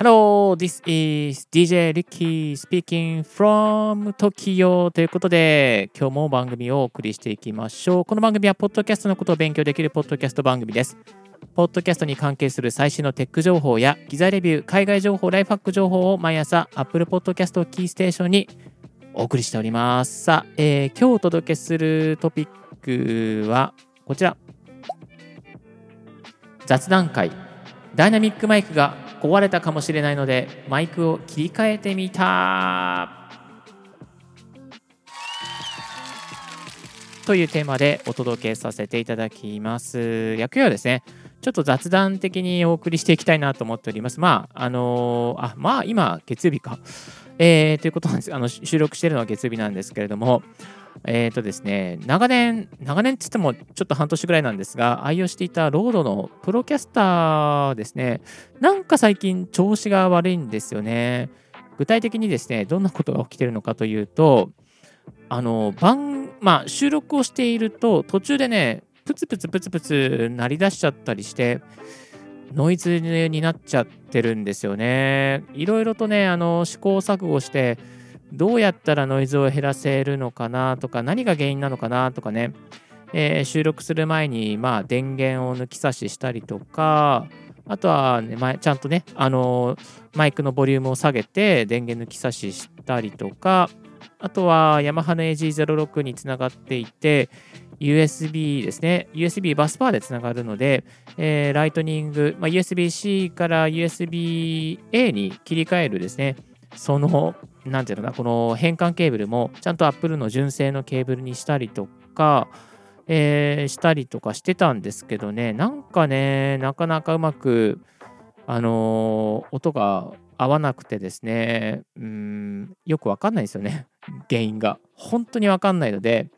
Hello, this is DJ Ricky speaking from Tokyo ということで、今日も番組をお送りしていきましょう。この番組は、ポッドキャストのことを勉強できるポッドキャスト番組です。ポッドキャストに関係する最新のテック情報や、機材レビュー、海外情報、ライフハック情報を毎朝、Apple Podcast をキーステーションにお送りしております。さあ、えー、今日お届けするトピックはこちら。雑談回。ダイナミックマイクが壊れたかもしれないのでマイクを切り替えてみたというテーマでお届けさせていただきます。役はですね、ちょっと雑談的にお送りしていきたいなと思っております。まあ、あのー、あ、まあ、今、月曜日か。えー、ということなんです。あの、収録しているのは月曜日なんですけれども、えっ、ー、とですね、長年、長年って言ってもちょっと半年ぐらいなんですが、愛用していた RODE の Procaster ですね、なんか最近調子が悪いんですよね。具体的にですね、どんなことが起きているのかというと、あの、番、まあ、収録をしていると、途中でね、プツプツプツプツ鳴り出しちゃったりして、ノイズになっちゃってるんですよね。いろいろとね、あの、試行錯誤して、どうやったらノイズを減らせるのかなとか、何が原因なのかなとかね、えー、収録する前に、まあ、電源を抜き差ししたりとか、あとは、ね、ちゃんとね、あの、マイクのボリュームを下げて電源抜き差ししたりとか、あとはヤマハの AG06 につながっていて、USB ですね、USB バスパーでつながるので、えー、ライトニング、まあ、USB-C から USB-A に切り替えるですね、その、なんていうのかな、この変換ケーブルも、ちゃんと Apple の純正のケーブルにしたりとか、えー、したりとかしてたんですけどね、なんかね、なかなかうまく、あのー、音が合わなくてですね、うん、よくわかんないですよね、原因が。本当にわかんないので、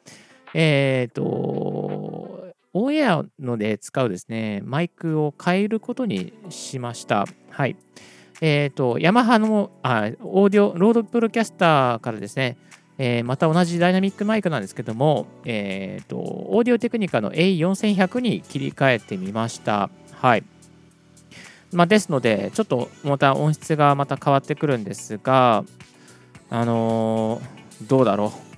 えっ、ー、と、オンエアので使うですね、マイクを変えることにしました。はい。えっ、ー、と、ヤマハのあオーディオ、 RODE Procaster からですね、えー、また同じダイナミックマイクなんですけども、えっ、ー、と、オーディオテクニカの A4100 に切り替えてみました。はい。まあ、ですので、ちょっとまた音質がまた変わってくるんですが、あの、どうだろう。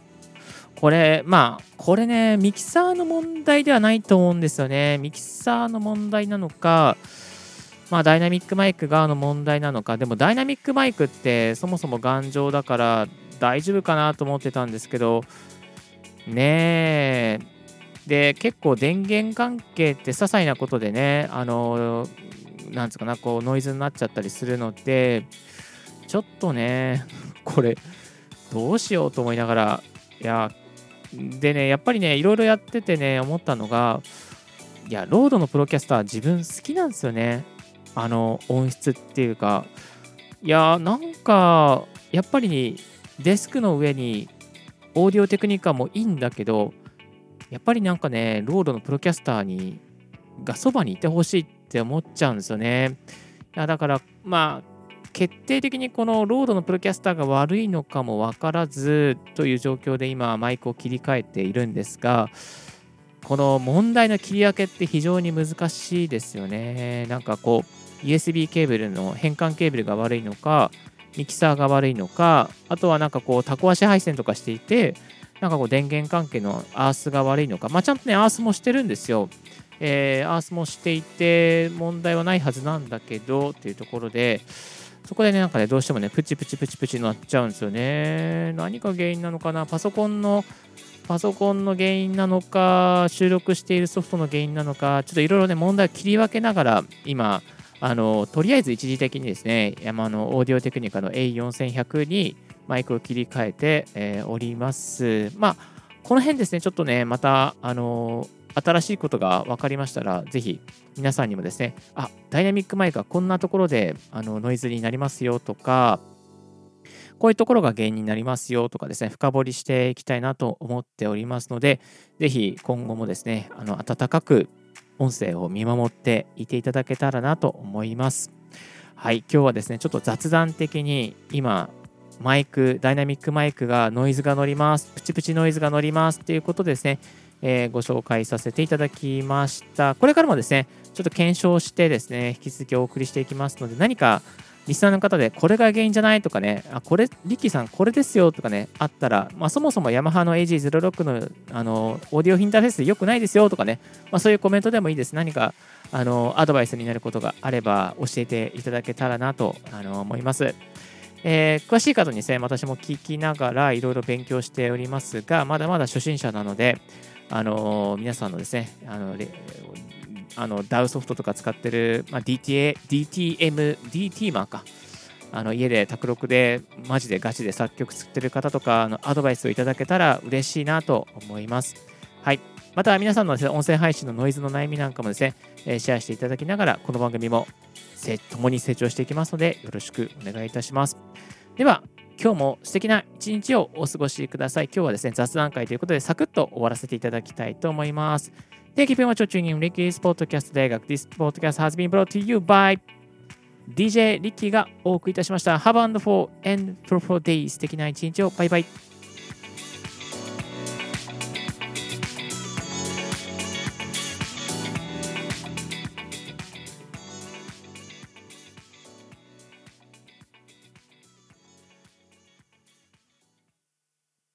これ、まあ、これね、ミキサーの問題ではないと思うんですよね。ミキサーの問題なのか、まあ、ダイナミックマイク側の問題なのか、でもダイナミックマイクってそもそも頑丈だから大丈夫かなと思ってたんですけど、ねえ。で、結構電源関係って些細なことでね、あの、なんつうかな、こうノイズになっちゃったりするので、ちょっとね、これ、どうしようと思いながら、いや、でね、やっぱりね、いろいろやっててね、思ったのが、いや、 RODE の Procaster 自分好きなんですよね。あの音質っていうかいやなんかやっぱりデスクの上にオーディオテクニカもいいんだけどやっぱりなんかね RODE の Procaster にがそばにいてほしいって思っちゃうんですよねいやだからまあ決定的にこの RODE の Procaster が悪いのかも分からずという状況で今マイクを切り替えているんですがこの問題の切り分けって非常に難しいですよねなんかこう USB ケーブルの変換ケーブルが悪いのか、ミキサーが悪いのか、あとはなんかこう、タコ足配線とかしていて、なんかこう、電源関係のアースが悪いのか、まあ、ちゃんとね、アースもしてるんですよ。えー、アースもしていて、問題はないはずなんだけど、っていうところで、そこでね、なんかね、どうしてもね、プチプチプチプチなっちゃうんですよね。何が原因なのかな？パソコンの、パソコンの原因なのか、収録しているソフトの原因なのか、ちょっといろいろね、問題を切り分けながら、今、あのとりあえず一時的にですね、山のオーディオテクニカの A4100 にマイクを切り替えて、えー、おります。まあ、この辺ですね、ちょっとね、また、あの新しいことが分かりましたら、ぜひ皆さんにもですね、あ、ダイナミックマイクはこんなところであのノイズになりますよとか、こういうところが原因になりますよとかですね、深掘りしていきたいなと思っておりますので、ぜひ今後もですね、あの温かく音声を見守っていていただけたらなと思います。はい、今日はですね、ちょっと雑談的に今、マイク、ダイナミックマイクがノイズが乗ります、プチプチノイズが乗りますっていうことですね、えー、ご紹介させていただきました。これからもですね、ちょっと検証してですね、引き続きお送りしていきますので、何かリスナーの方でこれが原因じゃないとかね、あこれ、リッキーさんこれですよとかね、あったら、まあ、そもそもヤマハの AG06 のあのオーディオインターフェースで良くないですよとかね、まあ、そういうコメントでもいいです。何かあのアドバイスになることがあれば教えていただけたらなとあの思います。えー、詳しい方にですね、私も聞きながらいろいろ勉強しておりますが、まだまだ初心者なので、あの、皆さんのですね、あのあの DAW ソフトとか使ってる、まあ、DTA、DTM、DT マンか。あの家で卓録でマジでガチで作曲作ってる方とかのアドバイスをいただけたら嬉しいなと思います。はい。また皆さんの、ね、音声配信のノイズの悩みなんかもですね、えシェアしていただきながら、この番組も共に成長していきますので、よろしくお願いいたします。では、今日も素敵な一日をお過ごしください。今日はですね、雑談会ということで、サクッと終わらせていただきたいと思います。Thank you very much for tuning in Ricky's Podcast 大学。This podcast has been brought to you by DJ リッキーがお送りいたしました。Have a wonderful and fruitful day. 素敵な一日を。バイバイ。